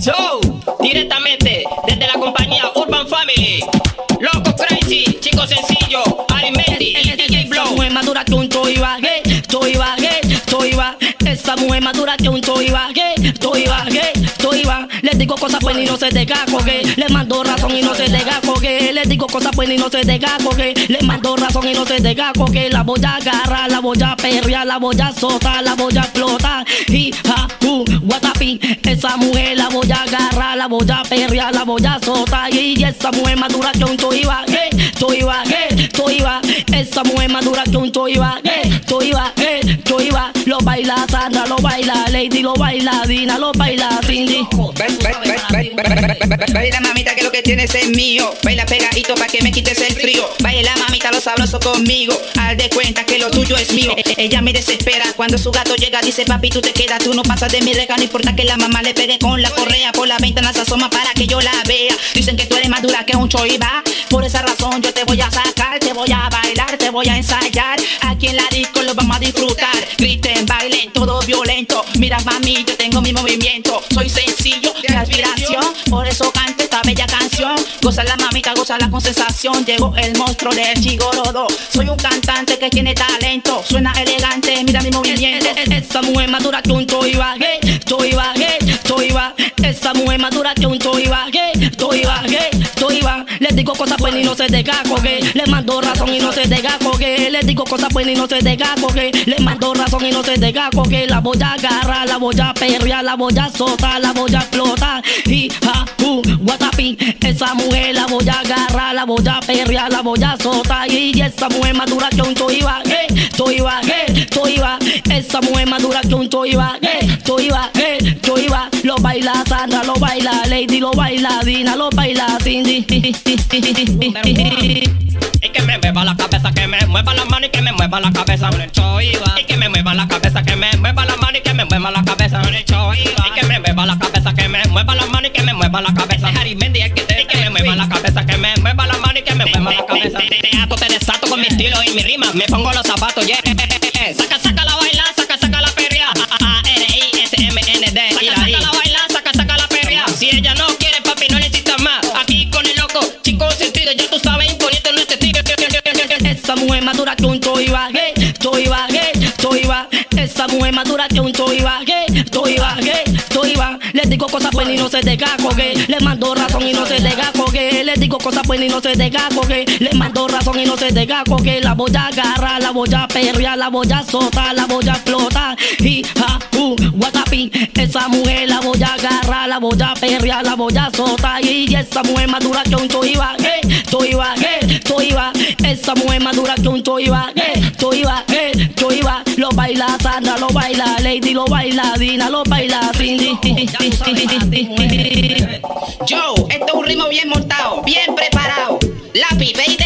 Yo, directamente desde la compañía Urban Family. Loco Crazy, chico sencillo, Arimendi y DJ Esa Blow. mujer madura que un toy bagué, toy bagué, toy va. Esa mujer madura que un toy bagué, toy bagué, toy va. Le digo cosas pues y no se deja coger. Le mando razón y no se deja coger. Le digo cosas pues y no se deja coger. Le mando razón y no se deja coger. La voy a agarrar, la voy a perrear, la voy a la voy a explotar. Y. Esa mujer la voy a agarrar, la voy a perrear, la voy a soltar. Y esa mujer madura que un toy bagué, toy bagué, toy va. Esa mujer madura que un toy bagué, toy bagué, toy va. Lo baila Sandra, lo baila Lady, lo baila Dina, lo baila Cindy. Ba- ba- ba- ba- ba- ba- ba- Baila mamita que lo que tienes es mío. Baila pegadito pa' que me quites el frío. Baila mamita lo sabroso conmigo. Al de cuenta que lo tuyo es mío. E- Ella me desespera. Cuando su gato llega Dice papi tú te quedas, tú no pasas de mi reja No importa que la mamá le pegue con la correa. Por la ventana se asoma para que yo la vea. Dicen que tú eres más dura que un choiva Por esa razón yo te voy a sacar Te voy a bailar, te voy a ensayar. Aquí en la disco lo vamos a disfrutar. Griten, bailen, todo violento. Mira mami, yo tengo mi movimiento. Soy sencillo, de aspiración Por eso canto esta bella canción. Goza la mamita, goza la con sensación. Llegó el monstruo del chigorodo. Soy un cantante que tiene talento. Suena elegante, mira mi movimiento. Esa mujer madura que un toy bagué, toy bagué, toy va. Esa mujer madura que un toy bagué, bagué, toy va. Le digo cosas pues y no se deja coger. Le mando razón y no se deja coger. Le digo cosas pues y no se deja coger. Le mando razón y no se deja coger. La voy a agarrar, la voy a perrear, la voy a soltar, la voy a explotar. Y ja, uh, guatapi. Esa mujer la voy a agarrar, la voy a perrear, la voy a soltar. Y esa mujer madura que un toy bagué, toy bagué, toy va. Esa mujer madura que un toy bagué, toy Lady, lo baila Dina, lo baila Cindy. Y que me mueva la cabeza, que me mueva la mano y que me mueva la cabeza. Y que me mueva la cabeza, que me mueva la mano y que me mueva la cabeza. Y que me mueva la cabeza, que me mueva la mano y que me mueva la cabeza. Arimendi es que te que me mueva la cabeza, que me mueva la mano y que me mueva la cabeza. Te ato, te desato con mi estilo y mi rima. Me pongo los zapatos, yeah. Bagué, toy bagué, toy va. Esa mujer madura que un toy bagué, toy bagué, toy va. Le digo cosas pues y no se deja coger. Le mando razón y no se deja coger. Le digo cosas pues y no se deja coger. Le mando razón y no se deja coger. La voy a agarrar, la voy a perrear, la voy a soltar, la voy a explotar. Y ja, uh, guatapi. Esa mujer la voy a agarrar, la voy a perrear, la voy a soltar. Y esa mujer madura que un toy bagué, toy bagué, toy va. Esa mujer madura que un toy bagué, toy bagué, toy va. Lo baila Sandra, lo baila Lady, lo baila Dina, lo baila Cindy. Joe, esto es un ritmo bien montado, bien preparado Lápiz, ve y